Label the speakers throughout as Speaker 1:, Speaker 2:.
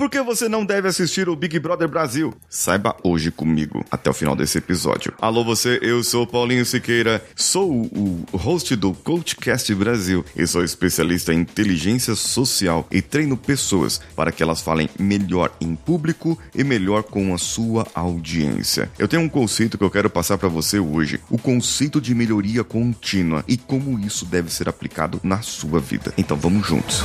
Speaker 1: Por que você não deve assistir o Big Brother Brasil? Saiba hoje comigo, até o final desse episódio. Alô você, eu sou Paulinho Siqueira, sou o host do Coachcast Brasil e sou especialista em inteligência social e treino pessoas para que elas falem melhor em público e melhor com a sua audiência. Eu tenho um conceito que eu quero passar para você hoje, o conceito de melhoria contínua e como isso deve ser aplicado na sua vida. Então vamos juntos.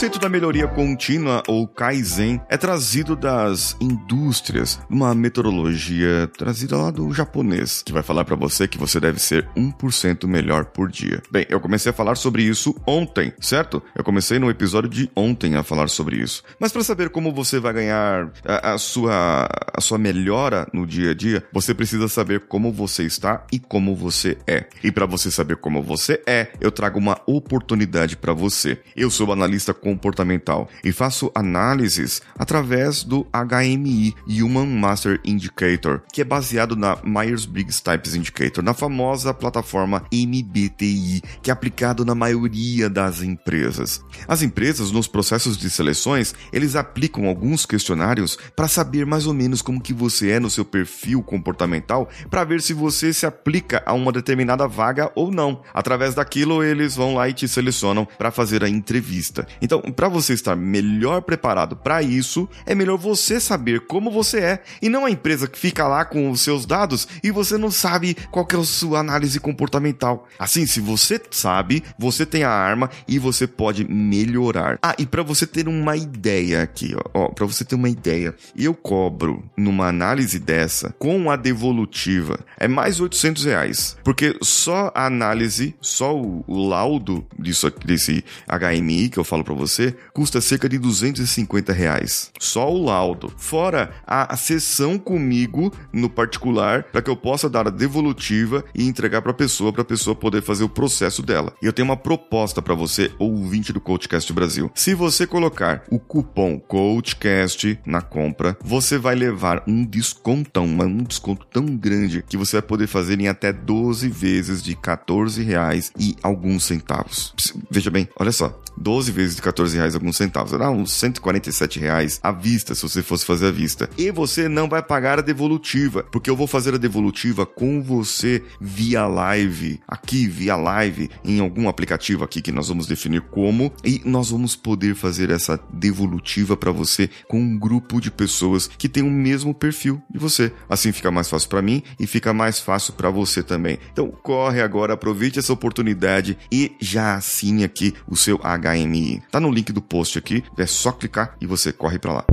Speaker 1: Conceito da melhoria contínua ou Kaizen é trazido das indústrias, uma metodologia trazida lá do japonês, que vai falar para você que você deve ser 1% melhor por dia. Bem, eu comecei a falar sobre isso ontem, certo? Eu comecei no episódio de ontem a falar sobre isso. Mas para saber como você vai ganhar a, a, sua a sua melhora no dia a dia, você precisa saber como você está e como você é. E para você saber como você é, eu trago uma oportunidade para você. Eu sou analista comportamental e faço análises através do HMI Human Master Indicator, que é baseado na Myers-Briggs Types Indicator, na famosa plataforma MBTI, que é aplicado na maioria das empresas. As empresas nos processos de seleções, eles aplicam alguns questionários para saber mais ou menos como que você é no seu perfil comportamental, para ver se você se aplica a uma determinada vaga ou não. Através daquilo, eles vão lá e te selecionam para fazer a entrevista. Então, para você estar melhor preparado para isso, é melhor você saber como você é e não a empresa que fica lá com os seus dados e você não sabe qual é a sua análise comportamental. Assim, se você sabe, você tem a arma e você pode melhorar. Ah, e para você ter uma ideia aqui, ó, ó para você ter uma ideia, eu cobro numa análise dessa com a devolutiva é mais 800 reais, porque só a análise, só o, o laudo disso desse HMI que eu falo para você custa cerca de 250 reais. Só o laudo. Fora a, sessão comigo no particular para que eu possa dar a devolutiva e entregar para a pessoa para a pessoa poder fazer o processo dela. E eu tenho uma proposta para você, ouvinte do Coachcast Brasil. Se você colocar o cupom Coachcast na compra, você vai levar um descontão, um desconto tão grande que você vai poder fazer em até 12 vezes de 14 reais e alguns centavos. Veja bem, olha só, 12 vezes de 14 reais alguns centavos. Era uns 147 reais à vista, se você fosse fazer à vista. E você não vai pagar a devolutiva, porque eu vou fazer a devolutiva com você via live, aqui via live, em algum aplicativo aqui que nós vamos definir como, e nós vamos poder fazer essa devolutiva para você com um grupo de pessoas que tem o mesmo perfil de você. Assim fica mais fácil para mim e fica mais fácil para você também. Então corre agora, aproveite essa oportunidade e já assine aqui o seu HMI. Tá no link do post aqui, é só clicar e você corre para lá.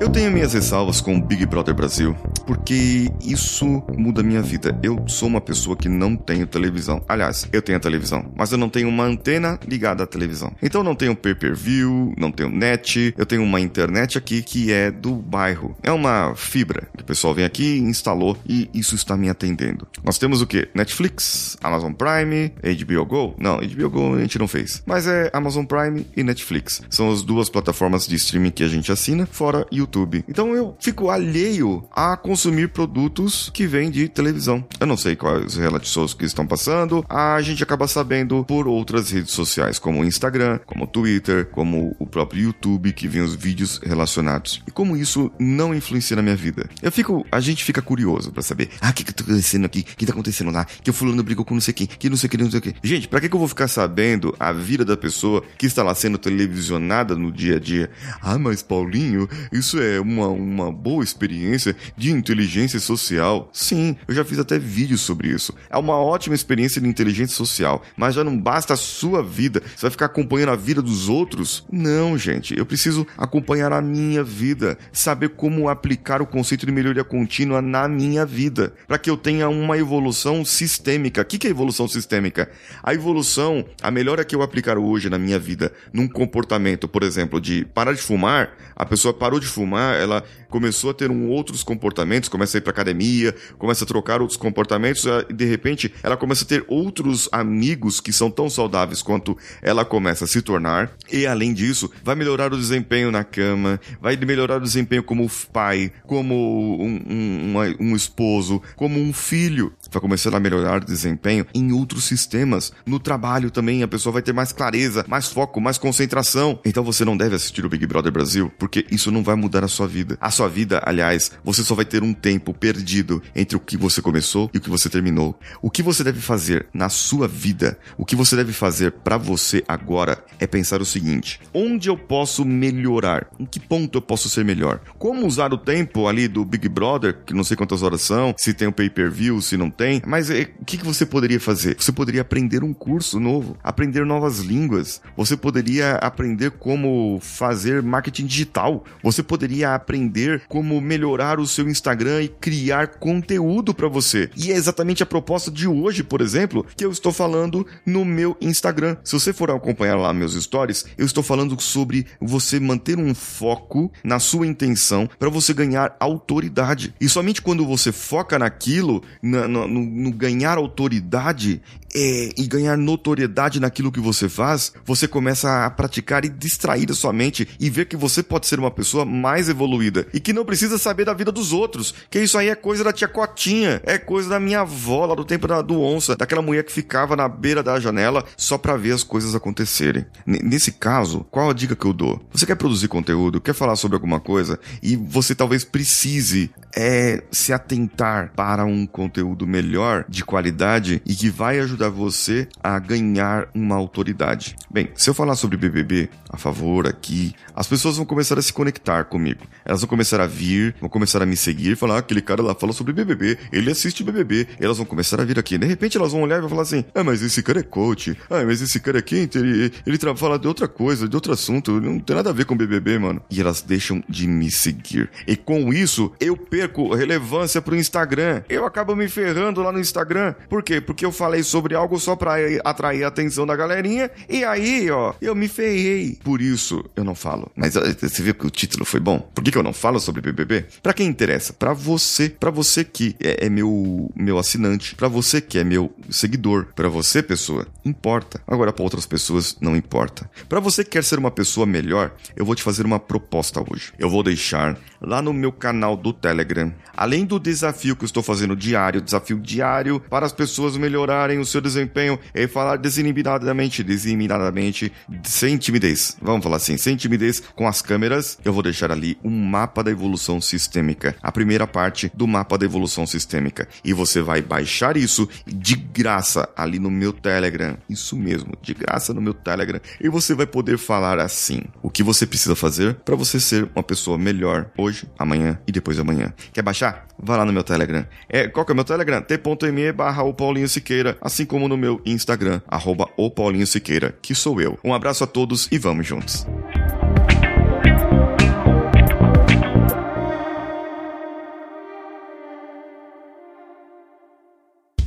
Speaker 1: Eu tenho minhas ressalvas com o Big Brother Brasil, porque isso muda minha vida. Eu sou uma pessoa que não tenho televisão. Aliás, eu tenho a televisão, mas eu não tenho uma antena ligada à televisão. Então não tenho pay-per-view, não tenho net, eu tenho uma internet aqui que é do bairro. É uma fibra que o pessoal vem aqui, instalou e isso está me atendendo. Nós temos o que? Netflix, Amazon Prime, HBO Go? Não, HBO Go a gente não fez. Mas é Amazon Prime e Netflix. São as duas plataformas de streaming que a gente assina, fora YouTube YouTube. Então eu fico alheio a consumir produtos que vêm de televisão. Eu não sei quais reality shows que estão passando, a gente acaba sabendo por outras redes sociais, como o Instagram, como o Twitter, como o próprio YouTube, que vem os vídeos relacionados. E como isso não influencia na minha vida. Eu fico, a gente fica curioso para saber, ah, o que que tá acontecendo aqui? O que tá acontecendo lá? Que o fulano brigou com não sei quem, que não sei o que, não sei o que. Gente, pra que que eu vou ficar sabendo a vida da pessoa que está lá sendo televisionada no dia a dia? Ah, mas Paulinho, isso é uma, uma boa experiência de inteligência social? Sim, eu já fiz até vídeos sobre isso. É uma ótima experiência de inteligência social, mas já não basta a sua vida. Você vai ficar acompanhando a vida dos outros? Não, gente. Eu preciso acompanhar a minha vida, saber como aplicar o conceito de melhoria contínua na minha vida, para que eu tenha uma evolução sistêmica. O que é evolução sistêmica? A evolução, a melhora que eu aplicar hoje na minha vida, num comportamento, por exemplo, de parar de fumar, a pessoa parou de fumar ela começou a ter um outros comportamentos, começa a ir pra academia, começa a trocar outros comportamentos, e de repente ela começa a ter outros amigos que são tão saudáveis quanto ela começa a se tornar, e além disso, vai melhorar o desempenho na cama, vai melhorar o desempenho como pai, como um, um, um esposo, como um filho, vai começar a melhorar o desempenho em outros sistemas, no trabalho também a pessoa vai ter mais clareza, mais foco, mais concentração. Então você não deve assistir o Big Brother Brasil, porque isso não vai mudar a sua vida. A sua vida, aliás, você só vai ter um tempo perdido entre o que você começou e o que você terminou. O que você deve fazer na sua vida, o que você deve fazer para você agora é pensar o seguinte: onde eu posso melhorar? Em que ponto eu posso ser melhor? Como usar o tempo ali do Big Brother, que não sei quantas horas são, se tem o um pay-per-view, se não tem, mas é, o que, que você poderia fazer? Você poderia aprender um curso novo, aprender novas línguas, você poderia aprender como fazer marketing digital, você poderia aprender como melhorar o seu Instagram e criar conteúdo para você. E é exatamente a proposta de hoje, por exemplo, que eu estou falando no meu Instagram. Se você for acompanhar lá meus stories, eu estou falando sobre você manter um foco na sua intenção para você ganhar autoridade. E somente quando você foca naquilo, no, no ganhar autoridade, é, e ganhar notoriedade naquilo que você faz, você começa a praticar e distrair a sua mente e ver que você pode ser uma pessoa mais evoluída e que não precisa saber da vida dos outros, que isso aí é coisa da tia Cotinha, é coisa da minha avó lá do tempo da, do onça, daquela mulher que ficava na beira da janela só para ver as coisas acontecerem. N nesse caso, qual a dica que eu dou? Você quer produzir conteúdo, quer falar sobre alguma coisa e você talvez precise é se atentar para um conteúdo melhor, de qualidade e que vai ajudar você a ganhar uma autoridade. Bem, se eu falar sobre BBB a favor aqui, as pessoas vão começar a se conectar comigo. Elas vão começar a vir, vão começar a me seguir, falar, ah, aquele cara lá fala sobre BBB, ele assiste BBB. Elas vão começar a vir aqui. De repente elas vão olhar e vão falar assim: "Ah, mas esse cara é coach. Ah, mas esse cara aqui, ele ele fala de outra coisa, de outro assunto, não tem nada a ver com BBB, mano". E elas deixam de me seguir. E com isso, eu perco relevância pro Instagram. Eu acabo me ferrando lá no Instagram. Por quê? Porque eu falei sobre algo só pra atrair a atenção da galerinha. E aí, ó, eu me ferrei. Por isso, eu não falo. Mas você viu que o título foi bom? Por que, que eu não falo sobre BBB? Pra quem interessa? Pra você. Pra você que é, é meu, meu assinante. Pra você que é meu seguidor. Pra você, pessoa, importa. Agora, pra outras pessoas, não importa. Pra você que quer ser uma pessoa melhor, eu vou te fazer uma proposta hoje. Eu vou deixar lá no meu canal do Telegram. Além do desafio que eu estou fazendo diário, desafio diário para as pessoas melhorarem o seu desempenho e falar desinibidamente, desinibidamente, sem timidez. Vamos falar assim, sem timidez com as câmeras. Eu vou deixar ali um mapa da evolução sistêmica, a primeira parte do mapa da evolução sistêmica. E você vai baixar isso de graça ali no meu Telegram. Isso mesmo, de graça no meu Telegram. E você vai poder falar assim: o que você precisa fazer para você ser uma pessoa melhor hoje, amanhã e depois de amanhã. Quer baixar? Vá lá no meu Telegram. É, qual que é o meu Telegram? t.me barra o Paulinho Siqueira, assim como no meu Instagram, arroba o Paulinho Siqueira, que sou eu. Um abraço a todos e vamos juntos.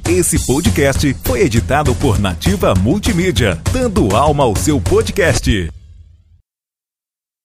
Speaker 2: Esse podcast foi editado por Nativa Multimídia, dando alma ao seu podcast.